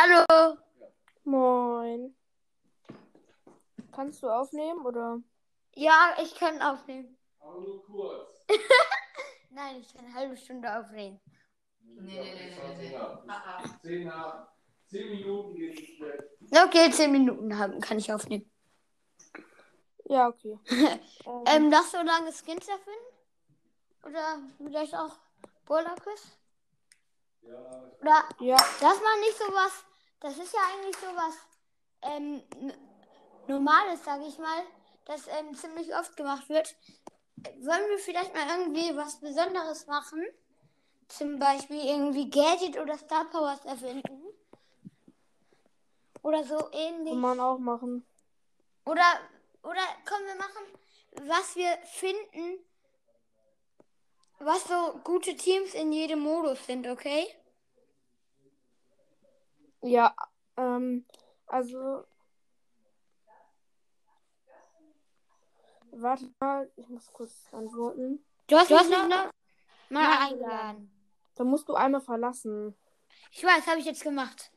Hallo. Moin. Kannst du aufnehmen oder? Ja, ich kann aufnehmen. Aber nur kurz. Nein, ich kann eine halbe Stunde aufnehmen. Nee, nee, nee, nee, nee. Zehn Minuten geht es schlecht. Okay, zehn Minuten haben, kann ich aufnehmen. Ja, okay. ähm, Ähm, darfst du lange Skins erfinden? Oder vielleicht auch Burlakus? Ja, Oder ja, dass man nicht sowas, das ist ja eigentlich sowas ähm, n- Normales, sage ich mal, das ähm, ziemlich oft gemacht wird. Wollen wir vielleicht mal irgendwie was Besonderes machen? Zum Beispiel irgendwie Gadget oder Star Powers erfinden? Oder so ähnlich. kann man auch machen. Oder, oder komm, wir machen, was wir finden, was so gute Teams in jedem Modus sind, okay? Ja, ähm, also. Warte mal, ich muss kurz antworten. Du hast, Du hast noch mich mal mal eingeladen. Da musst du einmal verlassen. Ich weiß, habe ich jetzt gemacht.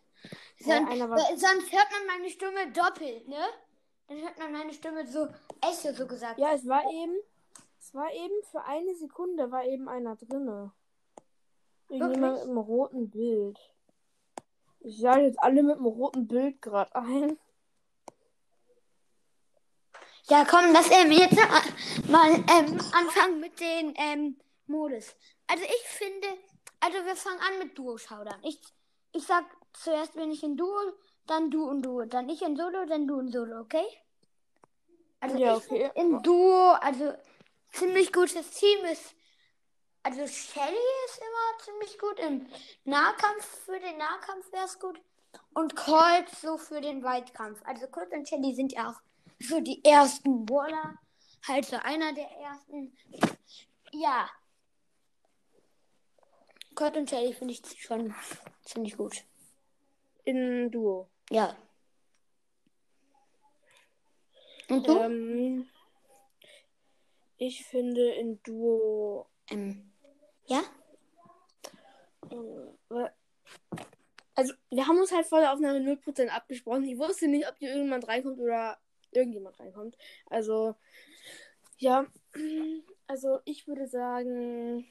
Ja, Son einer war- äh, sonst hört man meine Stimme doppelt, ne? Dann hört man meine Stimme so, Echo so gesagt. Ja, es war eben. Es war eben für eine Sekunde war eben einer drinne. Irgendjemand einem roten Bild. Ich sage jetzt alle mit einem roten Bild gerade ein. Ja, komm, lass ähm, jetzt mal, mal ähm, anfangen mit den ähm, Modus. Also ich finde, also wir fangen an mit Duo-Schaudern. Ich, ich sag zuerst bin ich in Duo, dann du und Duo, dann ich in Solo, dann du in Solo, okay? Also Ja, ich okay. in Duo, also ziemlich gutes Team ist, also Shelly ist immer ziemlich gut im Nahkampf, für den Nahkampf wäre es gut. Und Colt so für den Weitkampf. Also Colt und Shelly sind ja auch so die ersten Brawler. Halt so einer der ersten. Ja. Colt und Shelly finde ich schon ziemlich gut. In Duo. Ja. Und du? Ähm, ich finde in Duo. Ähm, ja? äh, Also, wir haben uns halt vor der Aufnahme 0% abgesprochen. Ich wusste nicht, ob hier irgendjemand reinkommt oder irgendjemand reinkommt. Also, ja. Also, ich würde sagen.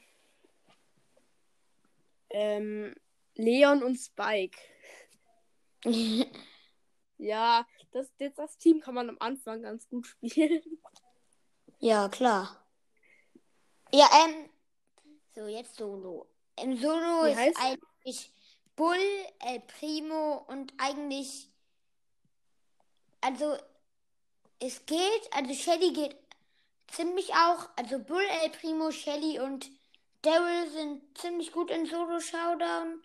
Ähm, Leon und Spike. Ja, das, das, das Team kann man am Anfang ganz gut spielen. ja, klar. Ja, ähm. So, jetzt Solo. Im Solo Wie ist heißt- eigentlich Bull, El Primo und eigentlich. Also, es geht, also Shelly geht ziemlich auch. Also Bull, El Primo, Shelly und Daryl sind ziemlich gut in Solo Showdown.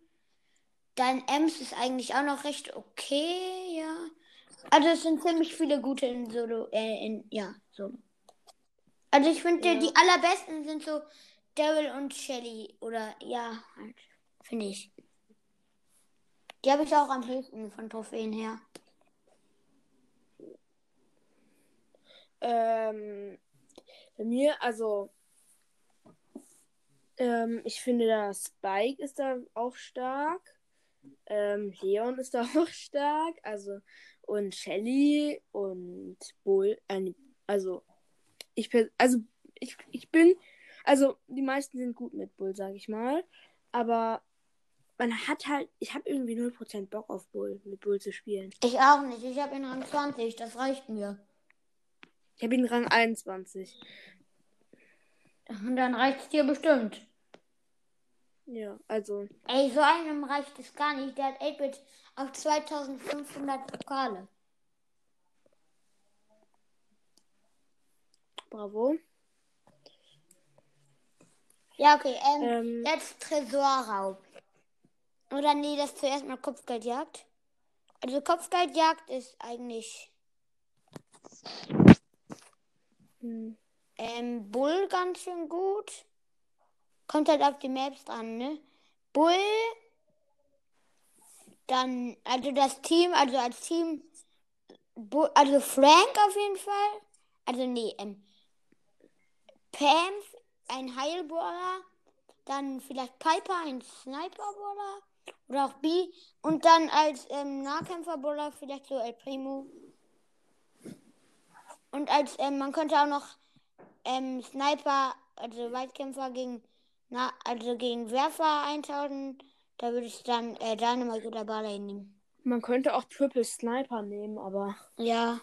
Dann Ems ist eigentlich auch noch recht okay, ja. Also es sind ziemlich viele gute in Solo, äh, in, ja, Solo. Also ich finde, Ja. die allerbesten sind so Daryl und Shelly. Oder ja, halt, finde ich. Die habe ich auch am höchsten von Trophäen her. Ähm, bei mir, also, ähm, ich finde, da Spike ist da auch stark. Ähm, Leon ist da auch stark. Also, und Shelly und Bull. Äh, also, ich, also, ich, ich bin, also, die meisten sind gut mit Bull, sag ich mal. Aber man hat halt, ich habe irgendwie 0% Bock auf Bull, mit Bull zu spielen. Ich auch nicht. Ich habe ihn Rang 20. Das reicht mir. Ich habe ihn Rang 21. Und dann reicht es dir bestimmt. Ja, also, Ey, so einem reicht es gar nicht. Der hat 8-Bit auf 2500 Pokale. bravo. Ja, okay. Ähm, Ähm, jetzt Tresorraub. Oder nee, das zuerst mal Kopfgeldjagd. Also Kopfgeldjagd ist eigentlich hm. ähm, Bull ganz schön gut. Kommt halt auf die Maps dran, ne? Bull. Dann, also das Team, also als Team, Bull, also Frank auf jeden Fall. Also nee, ähm, Pam, ein Heilballer. Dann vielleicht Piper, ein Sniperballer. Oder auch B. Und dann als ähm, Nahkämpfer-Buller vielleicht so El Primo. Und als, ähm, man könnte auch noch ähm, Sniper, also Weitkämpfer gegen, na, also gegen Werfer eintauschen. Da würde ich dann äh, Dynamite oder Barley nehmen. Man könnte auch Triple Sniper nehmen, aber Ja.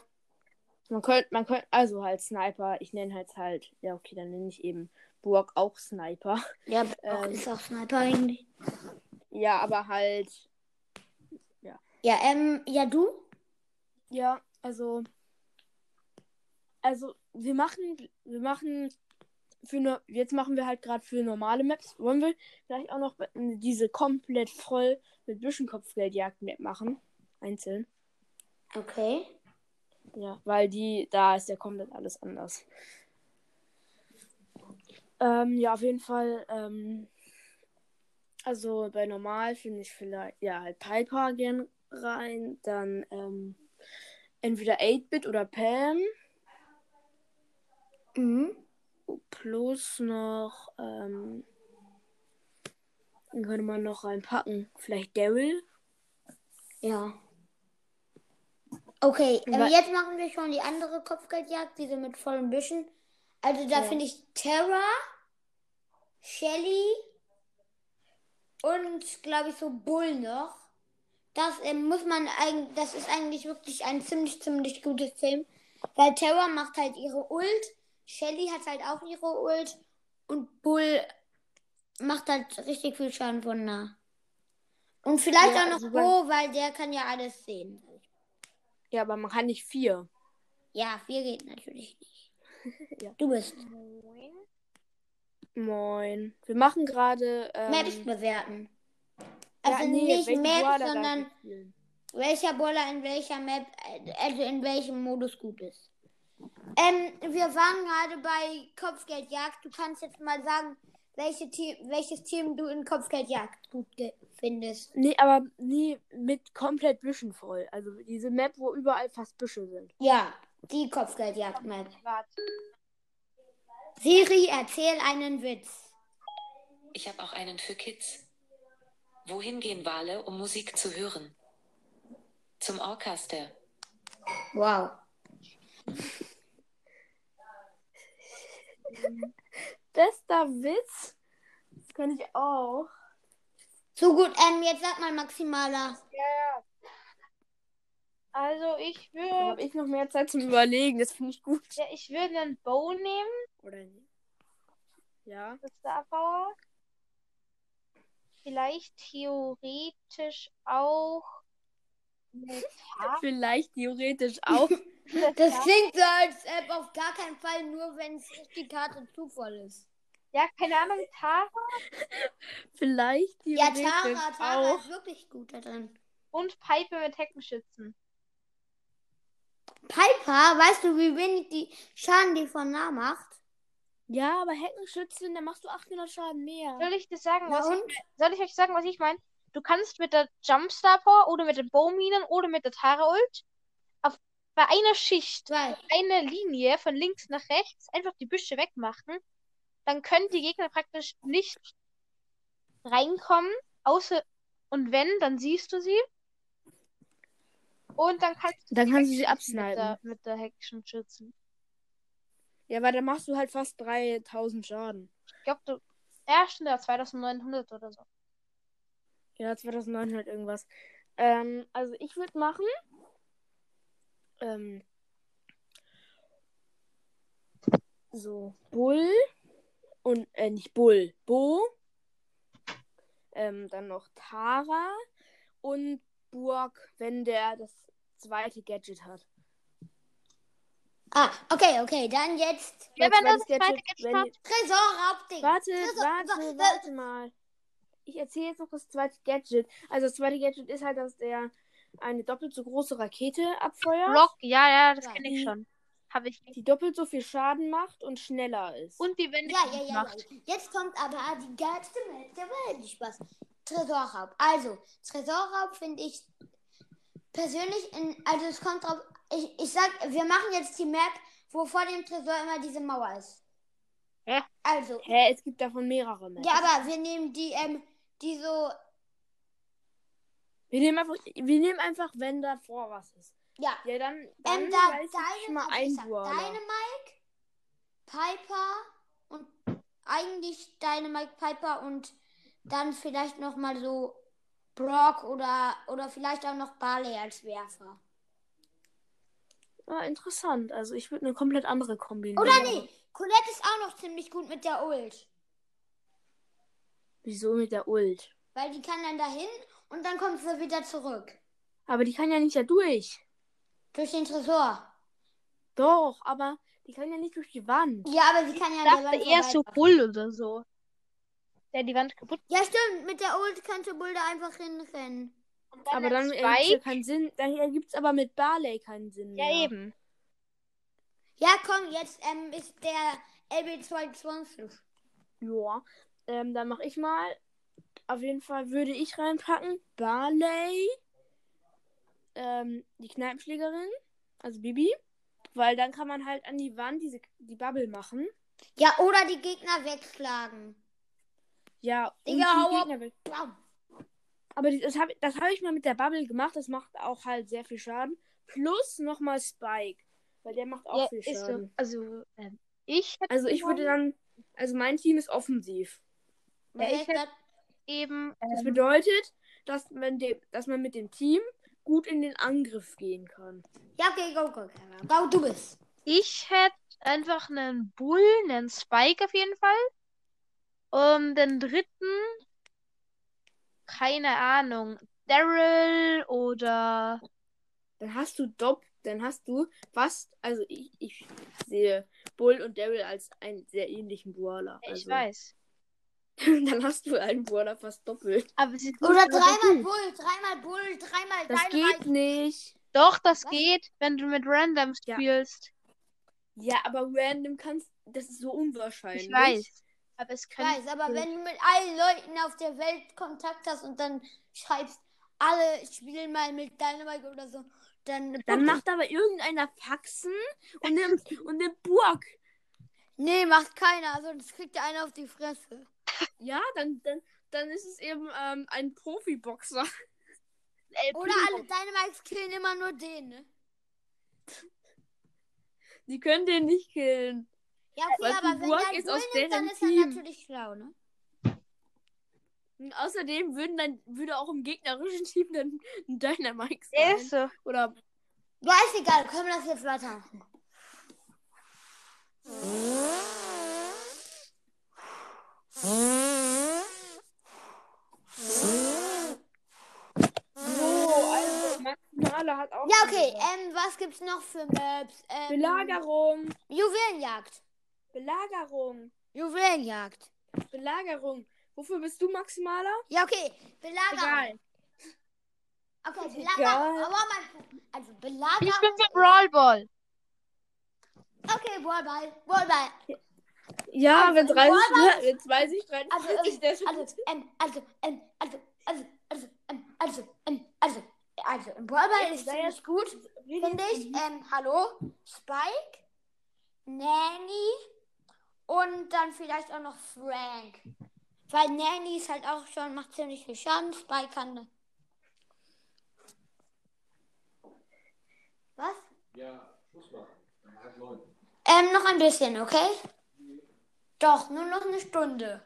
man könnte, man könnte, also halt Sniper. Ich nenne halt halt, ja okay, dann nenne ich eben Burg auch Sniper. Ja, auch, Ähm. ist auch Sniper eigentlich. Ja, aber halt, Ja, ähm, ja, du? ja, also, also wir machen, wir machen für eine, jetzt machen wir halt gerade für normale Maps. Wollen wir vielleicht auch noch diese komplett voll mit Büschenkopfgeldjagd-Map machen? Einzeln. Okay. Ja, weil die, da ist ja komplett alles anders. Ähm, ja, auf jeden Fall, ähm, also bei normal finde ich vielleicht, ja, halt Piper gern rein, dann, ähm, entweder 8-Bit oder Pam, Mhm. plus noch, ähm, dann könnte man noch reinpacken, vielleicht Daryl. Ja. Okay, Wa- jetzt machen wir schon die andere Kopfgeldjagd, diese mit vollen Büschen. Also da Ja. finde ich Terra, Shelly und glaube ich so Bull noch. Das ähm, muss man eigentlich, das ist eigentlich wirklich ein ziemlich, ziemlich gutes Team. Weil Terra macht halt ihre Ult, Shelly hat halt auch ihre Ult und Bull macht halt richtig viel Schaden von nah. Und vielleicht Ja, auch noch also Bo, weil der kann ja alles sehen. Ja, aber man kann nicht vier. Ja, vier geht natürlich nicht. Ja. Du bist. Moin. Wir machen gerade, ähm, Maps bewerten. ja, Also nee, nicht Maps, sondern welcher Brawler in welcher Map, also in welchem Modus gut ist. Ähm, wir waren gerade bei Kopfgeldjagd. Du kannst jetzt mal sagen, welche Team, welches Team du in Kopfgeldjagd gut findest. Nee, aber nie mit komplett Büschen voll. Also diese Map, wo überall fast Büsche sind. Ja, die Kopfgeldjagd-Map. Siri, erzähl einen Witz. Ich habe auch einen für Kids. Wohin gehen Wale, um Musik zu hören? Zum Orchester. Wow. Bester Witz? Das kann ich auch. So gut, ähm, jetzt sag mal maximaler. Also ich Da würde habe ich noch mehr Zeit zum Überlegen. Das finde ich gut. ja, ich würde einen Bow nehmen, Oder nicht? Ja. das Star Power. Vielleicht theoretisch auch. Vielleicht theoretisch auch. Das klingt so, als ob auf gar keinen Fall nur, wenn es richtig harte Zufall ist. Ja, keine Ahnung, Tara Vielleicht Ja, theoretisch Tara, Tara auch. ist wirklich gut da drin. und Pipe mit Heckenschützen. Piper, weißt du, wie wenig die Schaden die von nah macht? Ja, aber Heckenschützen, da machst du 800 Schaden mehr. Soll ich das sagen, was ich, soll ich euch sagen, was ich meine? Du kannst mit der Jumpstar Power oder mit den Bowminen oder mit der Tara Ult auf bei einer Schicht Zwei. eine Linie von links nach rechts einfach die Büsche wegmachen, dann können die Gegner praktisch nicht reinkommen, außer und wenn, dann siehst du sie. Und dann kannst du Dann kannst du sie absnipen. mit der, mit der Heckschen schützen. Ja, weil dann machst du halt fast 3000 Schaden. Ich glaube, du. Ja, stimmt, ja, 2900 oder so. Ja, 2900 irgendwas. Ähm, also ich würde machen. Ähm, so, Bull und, äh, nicht Bull, Bo. Ähm, dann noch Tara und Burg, wenn der das zweite Gadget hat. Ah, okay, okay, dann jetzt Ja, wenn das zweite Gadget wenn- hat. Tresorraubding. Warte, Tresor- warte, wa- warte mal. Ich erzähle jetzt noch das zweite Gadget. Also das zweite Gadget ist halt, dass der eine doppelt so große Rakete abfeuert, Block, ja, ja, das Ja. kenne ich schon. Habe ich. die doppelt so viel Schaden macht und schneller ist. Und die Wände Ja, ja, ja, ja. macht. Jetzt kommt aber die geilste Welt der Welt. Nicht Spaß. Tresorraub. Also, Tresorraub finde ich persönlich, in, also es kommt drauf, ich, ich sag, wir machen jetzt die Map, wo vor dem Tresor immer diese Mauer ist. Hä? Also, Hä, es gibt davon mehrere Maps. ja, aber wir nehmen die, ähm, die so, Wir nehmen einfach, wir nehmen einfach, wenn davor was ist. Ja. Ja, dann, dann Ähm, da weiß ich schon mal ich ein sag Brawler. Dynamite, Piper und eigentlich Dynamite, Piper und dann vielleicht noch mal so Brock oder, oder vielleicht auch noch Barley als Werfer. Ah, interessant. Also ich würde eine komplett andere Kombi Oder nehmen. nee, Colette ist auch noch ziemlich gut mit der Ult. Wieso mit der Ult? Weil die kann dann dahin und dann kommt sie wieder zurück. Aber die kann ja nicht da durch. Durch den Tresor. Doch, aber die kann ja nicht durch die Wand. Ja, aber sie kann ja Ich dachte eher so. Bull oder so. Der die Wand kaputt Ja, stimmt. Mit der Ult kannst du da einfach hinrennen. dann Aber dann ergibt ja keinen Sinn. Dann ergibt es aber mit Barley keinen Sinn Ja, mehr. eben. Ja, komm, jetzt ähm, ist der LB22. Ja. Ähm, dann mache ich mal. Auf jeden Fall würde ich reinpacken. Barley. Ähm, die Kneipenschlägerin. Also Bibi. Weil dann kann man halt an die Wand diese, die Bubble machen. Ja, oder die Gegner wegschlagen. Ja, Digga, hau. Bam. Aber das habe das hab ich mal mit der Bubble gemacht. Das macht auch halt sehr viel Schaden. Plus nochmal Spike. Weil der macht auch Ja, viel ist so. Schaden. Also, ähm, ich hätte Also ich würde dann. Also mein Team ist offensiv. Ja, ich hätte- eben. Das Ähm, bedeutet, dass man, dem, dass man mit dem Team gut in den Angriff gehen kann. Ja, okay, go, go, go. Go, du bist. ich hätte einfach einen Bull, einen Spike auf jeden Fall. Und den dritten, keine Ahnung, Daryl oder Dann hast du Dopp, dann hast du fast, also ich, ich sehe Bull und Daryl als einen sehr ähnlichen Brawler. ich also, weiß. Dann hast du einen Brawler fast doppelt. Aber sie Oder dreimal Bull, dreimal Bull, dreimal Das geht nicht. Doch, das Was? geht, wenn du mit Random Ja. spielst. Ja, aber random kannst, das ist so unwahrscheinlich. Ich weiß. Aber es Ich könnte. weiß, aber wenn du mit allen Leuten auf der Welt Kontakt hast und dann schreibst, alle spielen mal mit Dynamite oder so, dann. Dann macht aber irgendeiner Faxen und nimmt, und nimmt Burg. Nee, macht keiner, sonst kriegt der einer auf die Fresse. Ja, dann, dann, dann ist es eben ähm, ein Profiboxer. El Oder alle Dynamites killen immer nur den, ne? Die können den nicht killen. Ja, okay, Weil aber wenn Burg der ist aus nimmt, dann ist er natürlich schlau, ne? Und außerdem würden dann, würde auch im gegnerischen Team dann ein Dynamite sein. ist so. Oder Ja, ist egal, können wir das jetzt weitermachen. so, also Maximale hat auch. Ja, okay, ähm, was gibt's noch für Maps? Ähm, Belagerung. Juwelenjagd. Belagerung. Juwelenjagd. Belagerung. Wofür bist du Maximaler? Ja, okay, Belagerung. Egal. Okay, Belagerung. egal. Aber mal, also Belagerung. Ich bin für Brawl Ball. Okay, Wallball. Wallball. Ja, Also, wenn 30, Brawler- jetzt weiß ich Also, 43, der ähm, also, ähm, also, ähm, also, also, also, ähm, also, ähm, also, also, im Wallball ist ziemlich gut, finde ich. Ähm, hallo, Spike, Nanny und dann vielleicht auch noch Frank. Weil Nanny ist halt auch schon, macht ziemlich viel Schaden. Spike kann. Was? Ja, Schluss machen. Halb neun. Ähm, noch ein bisschen, okay? Doch, nur noch eine Stunde.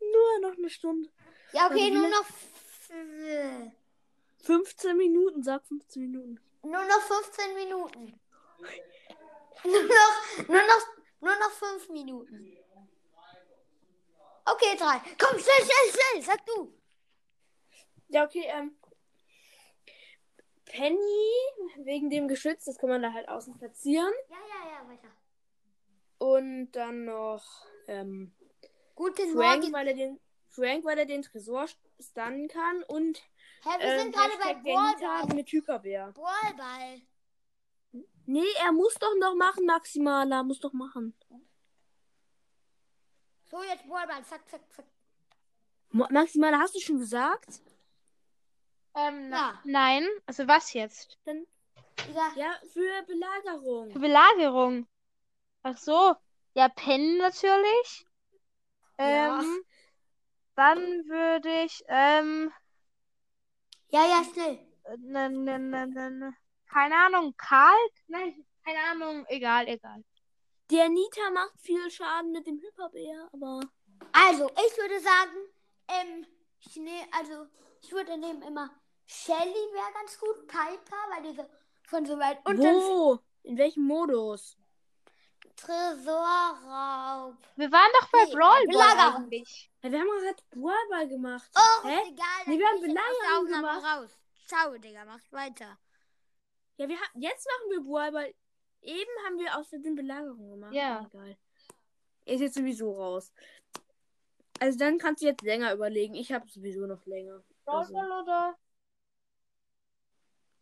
Nur noch eine Stunde. Ja, okay, Also nur noch. f- 15 Minuten, sag 15 Minuten. Nur noch 15 Minuten. Nur noch, nur noch, nur noch 5 Minuten. Okay, drei. Komm, schnell, schnell, schnell, sag du. Ja, okay, ähm. Penny, wegen dem Geschütz, das kann man da halt außen platzieren. Ja, ja, ja, weiter. Und dann noch ähm, Guten Frank, Morgen. weil er den Frank, weil er den Tresor stunnen kann und Hä, wir ähm, sind gerade bei Ballball. mit Hyperbär. Ballball. Nee, er muss doch noch machen, Maximaler, muss doch machen. So, jetzt Ballball. Zack, zack, zack. Maximaler, hast du schon gesagt? Ähm, Ja. Nein. Also was jetzt? Wieder. Ja, für Belagerung. Für Belagerung. Ach so. Ja, Pen natürlich. Ja. Ähm, dann würde ich, ähm, Ja, ja, schnell. Äh, Ne, ne, ne, ne, ne. Keine Ahnung, Karl? Nein, keine Ahnung, egal, egal. Die Anita macht viel Schaden mit dem Hyperbär, aber. Also, ich würde sagen, ähm, ich nehm, also, ich würde nehmen immer Shelly wäre ganz gut, Piper, weil diese von so weit unten Wo? In welchem Modus? Tresorraub. Wir waren doch bei Nee, Brawl Ball eigentlich. Ja, wir haben gerade Brawlball gemacht. Oh, Hä? egal. Nee, wir haben der Belagerung gemacht. raus. Ciao, Digga, macht weiter. Ja, wir ha jetzt machen wir Brawlball. Eben haben wir aus Versehen Belagerung gemacht. Ja. Egal. Ist jetzt sowieso raus. Also dann kannst du jetzt länger überlegen. Ich habe sowieso noch länger. Brawl Also. Oder?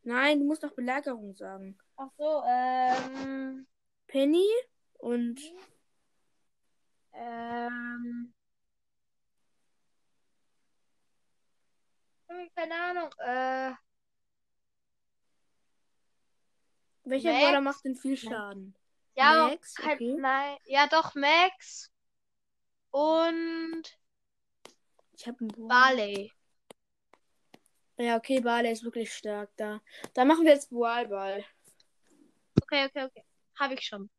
Nein, du musst doch Belagerung sagen. Ach so, ähm, Penny und ähm, hm, keine Ahnung, äh, welcher Max? Brawler macht denn viel Schaden? ja, Max, kein, okay. nein, ja doch, Max und Ich habe einen. Barley. Ja, okay, Barley ist wirklich stark da. Da machen wir jetzt Brawlball. Okay, okay, okay. Habe ich schon.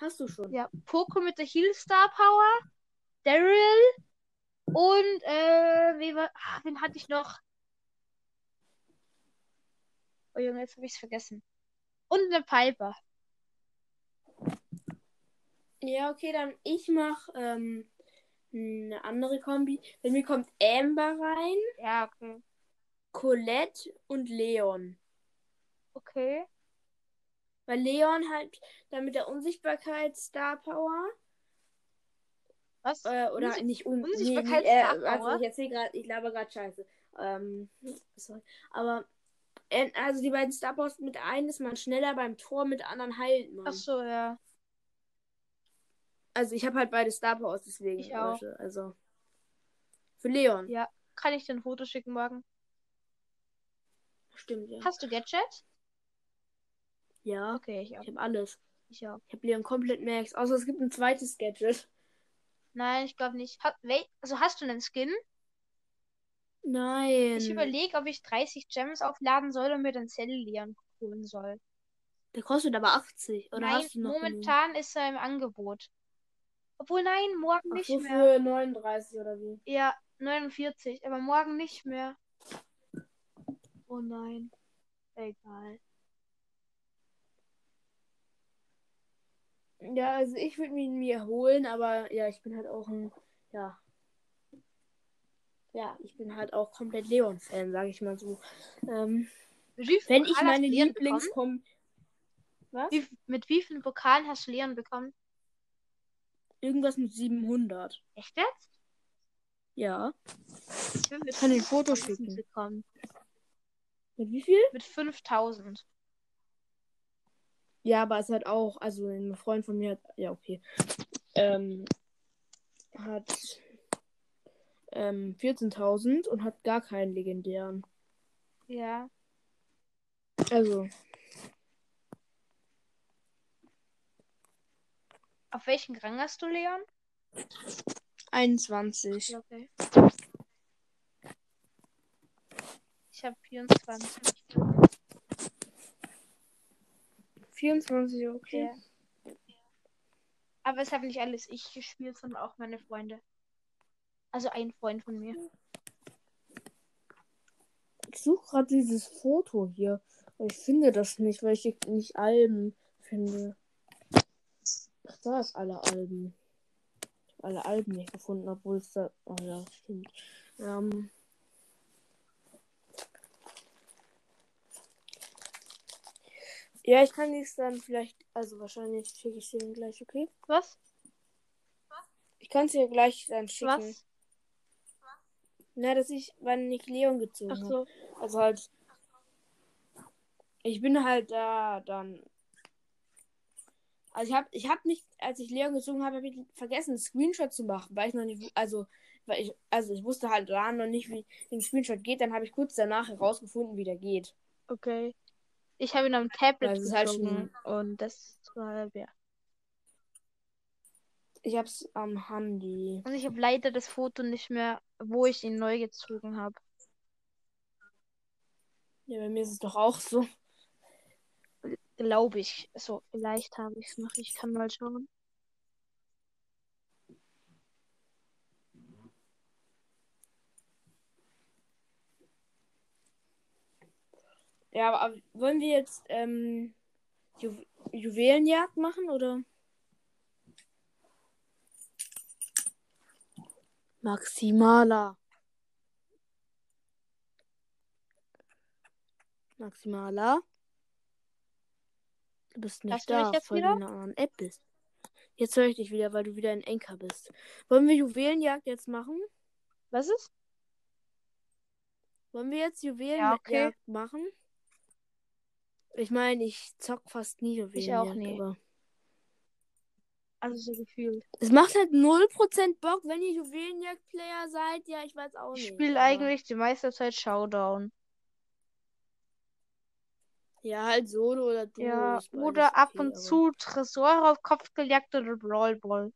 Hast du schon? Ja, Poco mit der Heal Star Power, Daryl und äh, wie war, ah, wen hatte ich noch? Oh Junge, jetzt habe ich es vergessen. Und eine Piper. Ja, okay, dann ich mach ähm, eine andere Kombi. Bei mir kommt Amber rein, Ja, okay. Colette und Leon. Okay. Weil Leon halt dann mit der Unsichtbarkeit Star Power Was? äh, oder Unsicht- nicht un Unsichtbarkeit nee, nee, Star äh, also Power? ich erzähle gerade, ich laber gerade Scheiße. Ähm, sorry. Aber also die beiden Star Powers mit einem ist man schneller beim Tor, mit der anderen heilt man. Ach so, ja. Also ich habe halt beide Star Powers deswegen. Ich auch. Also für Leon. Ja. Kann ich dir ein Foto schicken morgen? Stimmt, ja. Hast du Gadget? Ja, Okay, ich auch. ich habe alles. Ich auch. Ich habe Leon komplett Max. Außer es gibt ein zweites Gadget. Nein, ich glaube nicht. Ha also hast du einen Skin? Nein. Ich überlege, ob ich 30 Gems aufladen soll und mir dann Cellian holen soll. Der kostet aber 80. Oder nein, hast du noch momentan ist er im Angebot. Obwohl, nein, morgen Ach nicht so, mehr. für 39 oder wie? Ja, 49, aber morgen nicht mehr. Oh nein. Egal. Ja, also ich würde ihn mir holen, aber ja, ich bin halt auch ein, ja. Ja, ich bin halt auch komplett Leon-Fan, sage ich mal so. Ähm, wenn ich meine? Lieblingskom... Was? Wie, mit wie vielen Pokalen hast du Leon bekommen? Irgendwas mit 700. Echt jetzt? Ja. Ich mit kann dir ein Foto 5000 schicken. bekommen. Mit wie viel? Mit 5000. Ja, aber es hat auch, also ein Freund von mir hat, ja, okay, ähm, hat ähm, 14.000 und hat gar keinen legendären. Ja. Also, Auf welchen Rang hast du, Leon? 21. Okay. Ich habe 24. 24, okay. Ja. Aber es habe nicht alles ich gespielt, sondern auch meine Freunde. Also ein Freund von mir. Ich suche gerade dieses Foto hier. Ich finde das nicht, weil ich nicht Alben finde. Ach, da ist alle Alben. Alle Alben nicht gefunden, obwohl es da. Oh ja, stimmt. Ähm. Ja, ich kann dies dann vielleicht. Also wahrscheinlich schicke ich dir gleich, okay? Was? Ich kann es dir gleich dann schicken. Was? Na, dass ich, wann ich Leon gezogen Ach habe. so. Also halt. Ich bin halt da dann. Also ich habe ich hab nicht, als ich Leon gezogen habe, habe ich vergessen, einen Screenshot zu machen, weil ich noch nicht, also, weil ich, also ich wusste halt da noch nicht, wie ein Screenshot geht. Dann habe ich kurz danach herausgefunden, wie der geht. Okay. Ich habe ihn am Tablet Das ist halt gezogen und das war ja. Ich hab's am Handy. Und ich habe leider das Foto nicht mehr, wo ich ihn neu gezogen habe. Ja, bei mir ist es doch auch so. Glaube ich. So, vielleicht habe ich es noch. Ich kann mal schauen. Ja, aber wollen wir jetzt ähm, Ju Juwelenjagd machen oder? Maximala. Maximala. Du bist nicht mich da, jetzt weil wieder? du in einer anderen App bist. Jetzt höre ich dich wieder, weil du wieder in Enker bist. Wollen wir Juwelenjagd jetzt machen? Was ist? Wollen wir jetzt Juwelenjagd okay. machen? Ich meine, ich zock fast nie Juwelenjagd, auch nie. Also so gefühlt. es macht halt 0% Bock, wenn ihr Juwelenjagd-Player seid. Ja, ich weiß auch Ich nicht. spiele aber- eigentlich die meiste Zeit Showdown. Ja, halt Solo oder Duo. Ja, oder ab okay, und aber- zu Tresor auf Kopfgejagd oder Brawl Ball.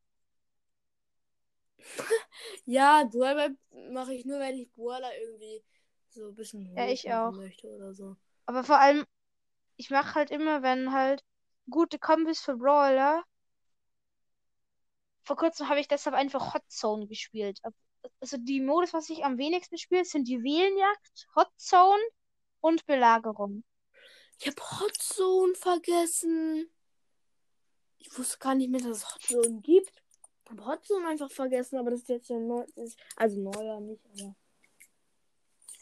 Ja, Brawler mache ich nur, wenn ich Brawler irgendwie so ein bisschen Ja, ich auch. möchte oder so. Aber vor allem, ich mache halt immer, wenn halt gute Kombis für Brawler. Vor kurzem habe ich deshalb einfach Hot Zone gespielt. Also die Modus, was ich am wenigsten spiele, sind Juwelenjagd, Hot Zone und Belagerung. Ich habe Hot Zone vergessen. Ich wusste gar nicht mehr, dass es Hot Zone gibt. Ich habe Hot Zone einfach vergessen, aber das ist jetzt ja neu. also neuer nicht, aber.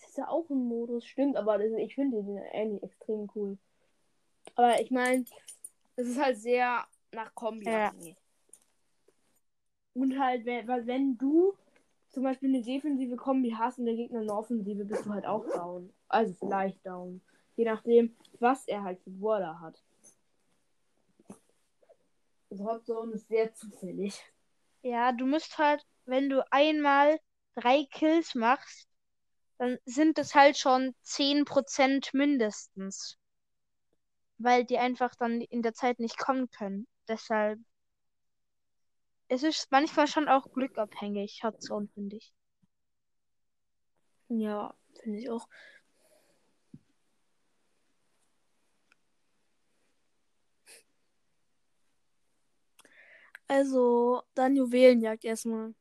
Das ist ja auch ein Modus, stimmt, aber das, ich finde den eigentlich extrem cool. Aber ich meine, es ist halt sehr nach Kombi Ja. abhängig. Und halt, wenn, weil wenn du zum Beispiel eine defensive Kombi hast und der Gegner eine offensive, bist du halt auch down. Also vielleicht down. Je nachdem, was er halt für Brawler hat. Also Hot Zone ist sehr zufällig. Ja, du musst halt, wenn du einmal drei Kills machst, dann sind es halt schon 10% mindestens. Weil die einfach dann in der Zeit nicht kommen können. Deshalb. Es ist manchmal schon auch glückabhängig, Hotzone, finde ich. Ja, finde ich auch. Also, dann Juwelenjagd erstmal.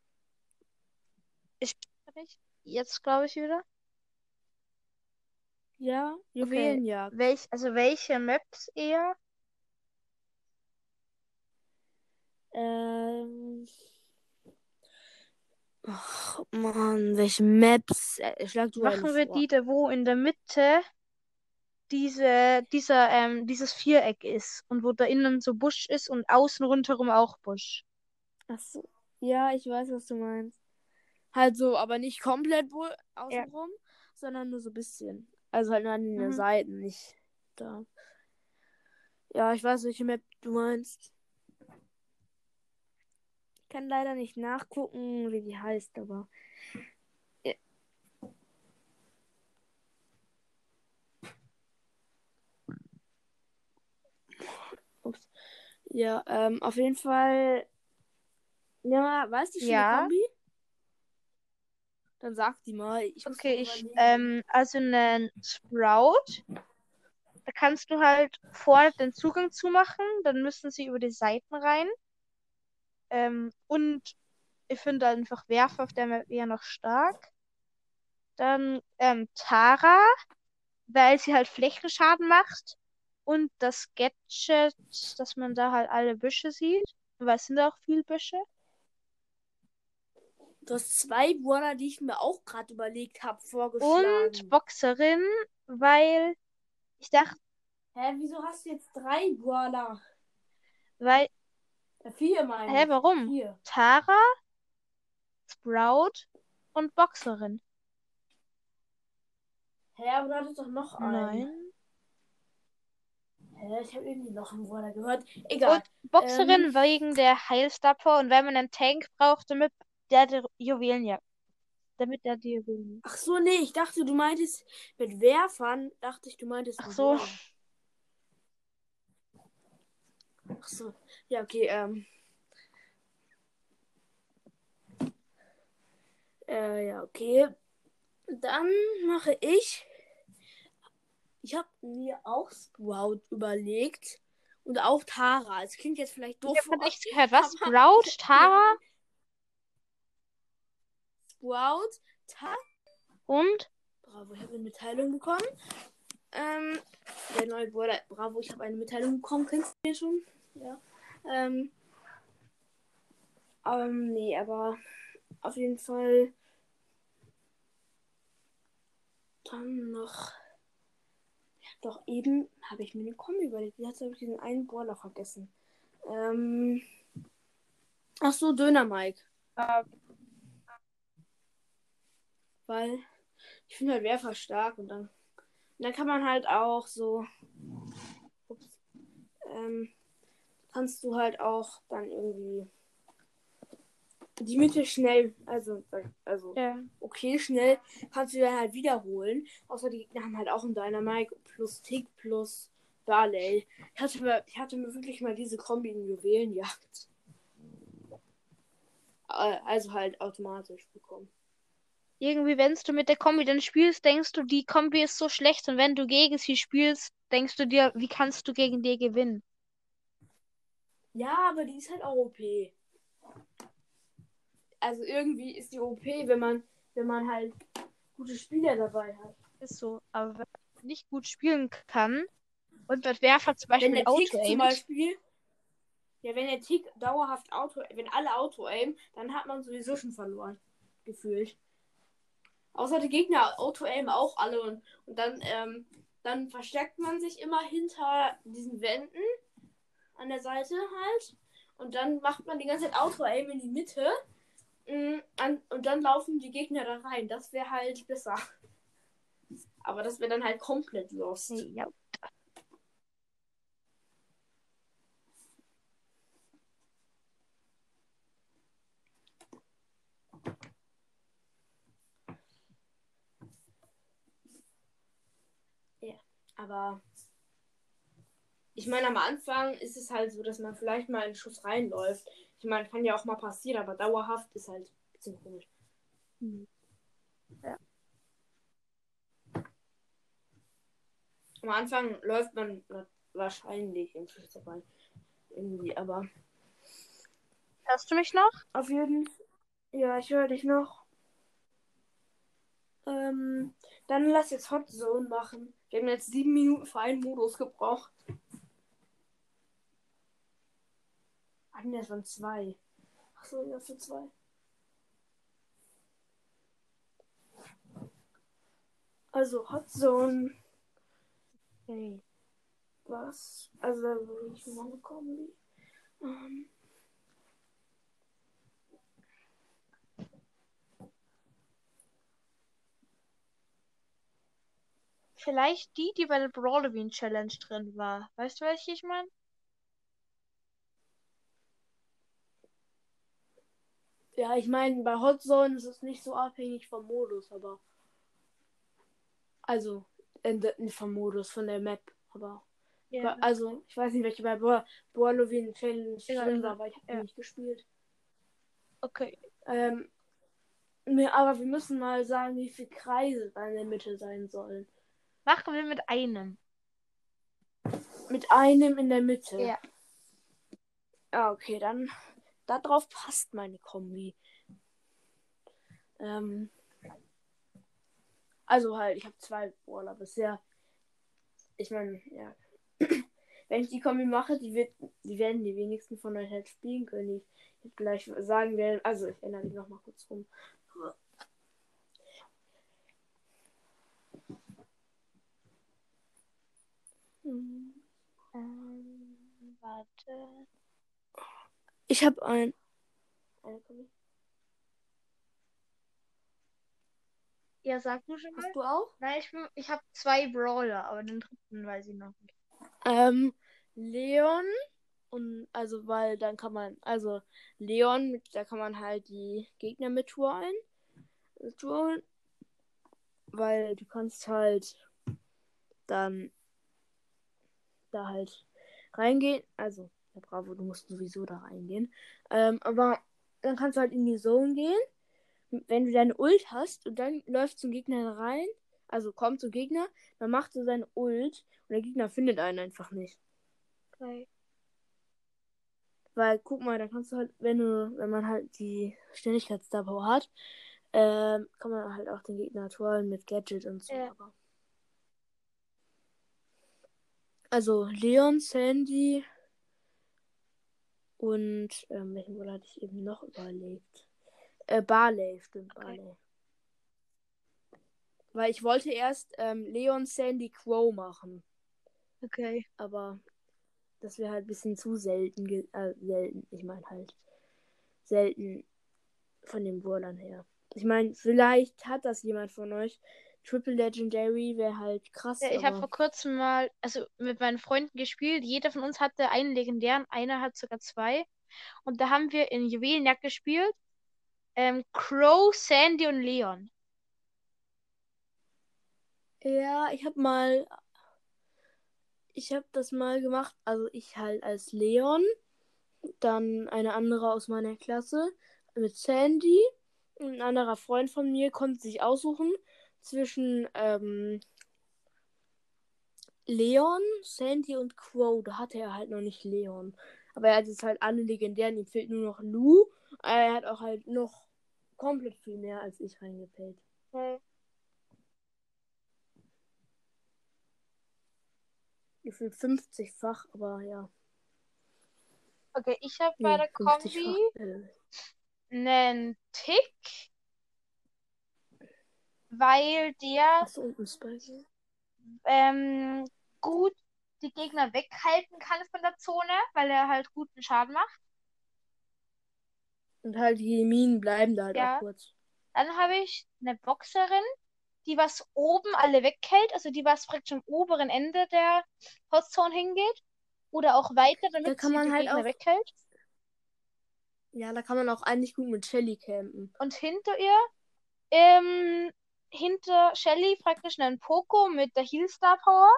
Jetzt glaube ich wieder. Ja, Juwelenjagd. Welch, also welche Maps eher? Ähm. Ach, Mann, welche Maps? Äh, schlag du Machen wir vor. die, da wo in der Mitte diese, dieser, ähm, dieses Viereck ist und wo da innen so Busch ist und außen rundherum auch Busch. Ach so. Ja, ich weiß, was du meinst. Halt so, aber nicht komplett wohl außenrum, sondern nur so ein bisschen. Also halt nur an den Mhm. Seiten, nicht da. Ja, ich weiß, welche Map du meinst. Ich kann leider nicht nachgucken, wie die heißt, aber. Ja. Ups. Ja, ähm, auf jeden Fall. Ja, weißt du schon Ja. die Kombi? Dann sag die mal. Ich Okay, ich, ähm, also einen Sprout, da kannst du halt vorne den Zugang zumachen, dann müssen sie über die Seiten rein. Ähm, und ich finde einfach Werfer auf der Map eher noch stark. Dann ähm, Tara, weil sie halt Flächenschaden macht. Und das Gadget, dass man da halt alle Büsche sieht. Weil es sind da auch viele Büsche. Du hast zwei Brawler, die ich mir auch gerade überlegt habe, vorgeschlagen. Und Boxerin, weil ich dachte, Hä, wieso hast du jetzt drei Brawler? weil, vier meine hä, warum? Vier. Tara, Sprout und Boxerin. Hä, aber du hattest doch noch einen. Nein. Hä, ich habe irgendwie noch einen Brawler gehört. Egal. Und Boxerin Ähm. wegen der Heilstapper und wenn man einen Tank braucht, damit der die Juwelen ja. Damit der die Juwelen. Ach so, nee, ich dachte, du meintest mit Werfern, dachte ich, du meintest Ach so. Brawlern. Ach so. Ja, okay, ähm. Äh, ja, okay. Dann mache ich Ich habe mir auch Sprout überlegt. Und auch Tara. Es klingt jetzt vielleicht doof. Ich habe nichts gehört. Was? Sprout, Tara Sprout, Tara. und? Bravo, ich habe eine Mitteilung bekommen. Ähm, der neue Brawler. Bravo, ich habe eine Mitteilung bekommen. Kennst du den schon? Ja. Ähm, ähm, nee, aber auf jeden Fall. Dann noch. Doch, eben habe ich mir eine Kombi überlegt. Jetzt habe ich diesen einen Brawler vergessen. Ähm. Ach so, Döner Mike. Äh, Weil ich finde halt Werfer stark und dann, und dann kann man halt auch so. Ups, ähm, kannst du halt auch dann irgendwie die Mitte schnell, also, also ja. okay, schnell kannst du dann halt wiederholen. Außer die Gegner haben halt auch einen Dynamite plus Tick plus Barley. Ich hatte mir, ich hatte mir wirklich mal diese Kombi in Juwelenjagd. Äh, Also halt automatisch bekommen. Irgendwie, wenn du mit der Kombi dann spielst, denkst du, die Kombi ist so schlecht. Und wenn du gegen sie spielst, denkst du dir, wie kannst du gegen die gewinnen? Ja, aber die ist halt auch OP. Also irgendwie ist die OP, wenn man, wenn man halt gute Spieler dabei hat. Ist so. Aber wenn man nicht gut spielen kann und mit Werfer zum Wenn Beispiel der Tick zum Beispiel. Ja, wenn der Tick dauerhaft Auto, wenn alle Auto-aim, dann hat man sowieso schon verloren. Gefühlt. Außer die Gegner Auto-aim auch alle und, und dann, ähm, dann versteckt man sich immer hinter diesen Wänden an der Seite halt. Und dann macht man die ganze Zeit Auto-aim in die Mitte. Mm, und dann laufen die Gegner da rein. Das wäre halt besser. Aber das wäre dann halt komplett lost. ja. Aber ich meine, am Anfang ist es halt so, dass man vielleicht mal einen Schuss reinläuft. Ich meine, kann ja auch mal passieren, aber dauerhaft ist halt ein bisschen komisch. Hm. Ja. Am Anfang läuft man wa- wahrscheinlich im Schuss dabei. Irgendwie, aber Hörst du mich noch? auf jeden Fall. Ja, ich höre dich noch. Ähm, dann lass jetzt Hot Zone machen. Wir haben jetzt sieben Minuten für einen Modus gebraucht. Nee, das waren zwei. Achso, ja, für zwei. Also Hot Zone. Okay. Was? Also da will ich mal eine Kombi. Ähm, Vielleicht die, die bei der Brawloween Challenge drin war. Weißt du, welche ich meine? Ja, ich meine, bei Hot Zone ist es nicht so abhängig vom Modus, aber. Also, nicht vom Modus, von der Map. Aber. Ja. Also, ich weiß nicht, welche bei Bo Boalovin Challenge Egal, drin war, aber ich habe Ja. nicht gespielt. Okay. Ähm, aber wir müssen mal sagen, wie viele Kreise da in der Mitte sein sollen. Machen wir mit einem. Mit einem in der Mitte. Ja. Ja, okay, dann. Darauf passt meine Kombi. Ähm. Also halt, ich habe zwei Brawler bisher. Ich meine, ja. Wenn ich die Kombi mache, die wird, die werden die wenigsten von euch halt spielen können. Ich gleich sagen werden, also ich ändere die noch mal kurz rum. Hm. Ähm, warte. Ich habe ein. Eine Kombi. Ja, sag du schon mal. Hast du auch? Nein, ich, bin- ich habe zwei Brawler, aber den dritten weiß ich noch nicht. Ähm, Leon und also weil dann kann man also Leon da kann man halt die Gegner mit touren weil du kannst halt dann da halt reingehen. Also ja, bravo, du musst sowieso da reingehen. Ähm, aber dann kannst du halt in die Zone gehen, wenn du deine Ult hast und dann läufst zum Gegner rein. Also kommt zum Gegner, man macht so seinen Ult und der Gegner findet einen einfach nicht. Okay. Weil, guck mal, da kannst du halt, wenn du, wenn man halt die Power hat, ähm, kann man halt auch den Gegner trollen mit Gadget und so. Ja. Aber also Leon, Sandy und ähm, welchen Brawler hatte ich eben noch überlegt? Äh, Barley, stimmt, Okay. Barley. Weil ich wollte erst ähm, Leon, Sandy, Crow machen. Okay. Aber das wäre halt ein bisschen zu selten. Äh, selten. Ich meine halt selten von den Brawlern her. Ich meine, vielleicht hat das jemand von euch. Triple Legendary wäre halt krass. Ja, ich habe vor kurzem mal, also mit meinen Freunden gespielt. Jeder von uns hatte einen legendären, einer hat sogar zwei. Und da haben wir in Juwelenjagd gespielt. Ähm, Crow, Sandy und Leon. ja, ich habe mal. Ich habe das mal gemacht. Also ich halt als Leon. Dann eine andere aus meiner Klasse mit Sandy. Ein anderer Freund von mir konnte sich aussuchen zwischen ähm, Leon, Sandy und Crow. Da hatte er halt noch nicht Leon. Aber er hat jetzt halt alle legendären. Ihm fehlt nur noch Lou. Er hat auch halt noch komplett viel mehr als ich reingepayt. Okay. Gefühlt 50-fach, aber ja. Okay, ich habe bei Nee, der Kombi 50-fach. Äh, einen Tick, weil der Spicy. ähm, gut die Gegner weghalten kann von der Zone, weil er halt guten Schaden macht. Und halt die Minen bleiben da halt Ja. auch kurz. Dann habe ich eine Boxerin, die was oben alle weghält, also die was praktisch am oberen Ende der Hotzone hingeht. Oder auch weiter, damit kann sie man die halt Gegner auch- weghält. Ja, da kann man auch eigentlich gut mit Shelly campen. Und hinter ihr, ähm, hinter Shelly praktisch einen Poco mit der Heal Star Power,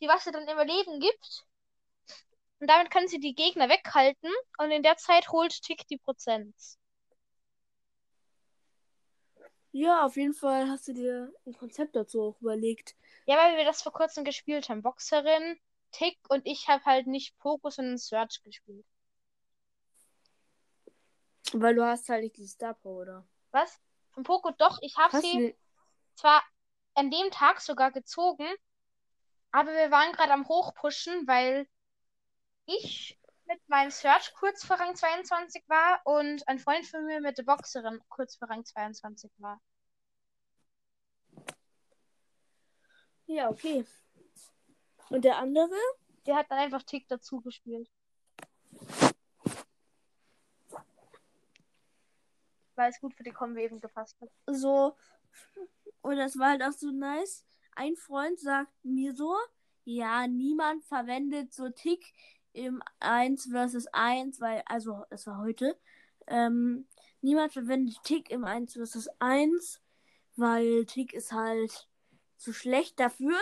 die was sie dann immer Leben gibt. Und damit kann sie die Gegner weghalten und in der Zeit holt Tick die Prozent. Ja, auf jeden Fall hast du dir ein Konzept dazu auch überlegt. Ja, weil wir das vor kurzem gespielt haben. Boxerin, Tick und ich habe halt nicht Poco, sondern Search gespielt. Weil du hast halt nicht die Star Power, oder? Was? Von Poco doch, ich habe sie du, zwar an dem Tag sogar gezogen, aber wir waren gerade am Hochpushen, weil ich mit meinem Search kurz vor Rang 22 war und ein Freund von mir mit der Boxerin kurz vor Rang 22 war. ja, okay. Und der andere? Der hat dann einfach Tick dazu gespielt. Weil es gut für die Kombi eben gepasst hat. So. Und das war halt auch so nice. Ein Freund sagt mir so, ja, niemand verwendet so Tick im 1 versus 1, weil, also, es war heute. Ähm, niemand verwendet Tick im 1 versus 1, weil Tick ist halt zu schlecht dafür.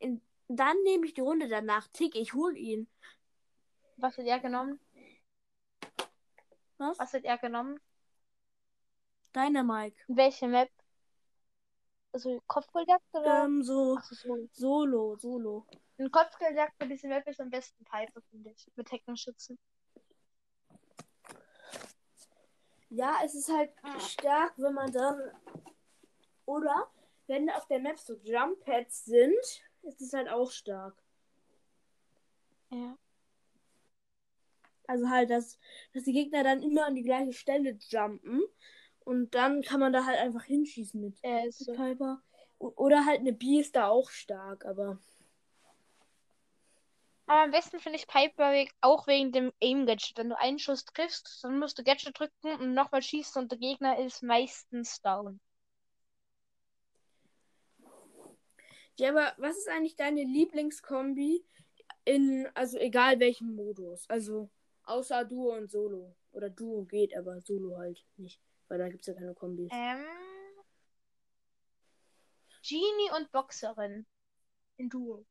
In, dann nehme ich die Runde danach. Tick, ich hol ihn. Was hat er genommen? Was? Was hat er genommen? Deine Mike. Welche Map? Also Kopfgeldjagd oder? Ähm, so Ach so. Solo, Solo. Ein Kopfgeldjagd für diese Map ist am besten Piper, finde ich. Mit Heckenschützen. Ja, es ist halt stark, wenn man dann. Oder wenn auf der Map so Jump Pads sind, ist es halt auch stark. Ja. Also halt, dass, dass die Gegner dann immer an die gleiche Stelle jumpen. Und dann kann man da halt einfach hinschießen mit Er ist so. Piper. Oder halt eine B ist da auch stark, aber. Aber am besten finde ich Piper auch wegen dem Aim-Gadget. Wenn du einen Schuss triffst, dann musst du Gadget drücken und nochmal schießen und der Gegner ist meistens down. Ja, aber was ist eigentlich deine Lieblingskombi in, also egal welchem Modus? Also außer Duo und Solo. Oder Duo geht, aber Solo halt nicht. Weil da gibt es ja keine Kombis. Ähm. Genie und Boxerin. In Duo.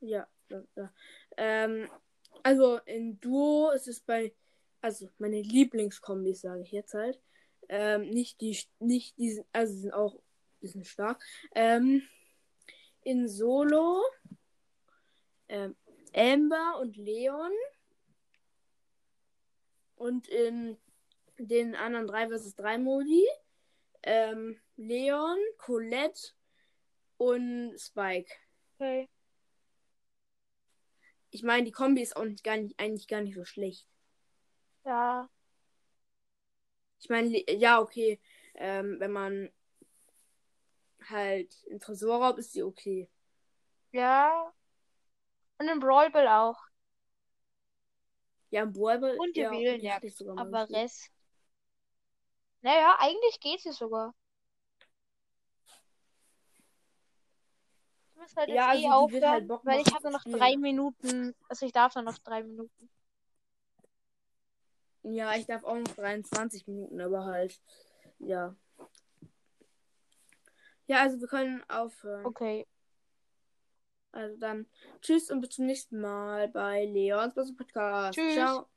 Ja, ja, ja. Ähm, also in Duo ist es bei, also meine Lieblingskombis, sage ich jetzt halt. Ähm, nicht die, nicht diesen, also sie sind auch bisschen stark. Ähm, in Solo ähm, Amber und Leon. Und in den anderen 3 vs 3 Modi ähm, Leon, Colette und Spike. Okay. Ich meine, die Kombi ist auch nicht, gar nicht, eigentlich gar nicht so schlecht. Ja. Ich meine, ja, okay. Ähm, wenn man halt in Tresorraub ist die okay. Ja. Und im Brawl Ball auch. Ja, im Brawlball. Und die ja, Juwelenjagd. Aber. Rest. Naja, eigentlich geht sie sogar. Ich muss halt jetzt Ja, also eh wird aufhören, halt Bock weil ich machen habe nur noch spielen. drei Minuten. Also ich darf nur noch drei Minuten. Ja, ich darf auch noch 23 Minuten, aber halt. Ja. Ja, also wir können aufhören. Okay. Also dann tschüss und bis zum nächsten Mal bei Leons Podcast. Tschüss. Ciao.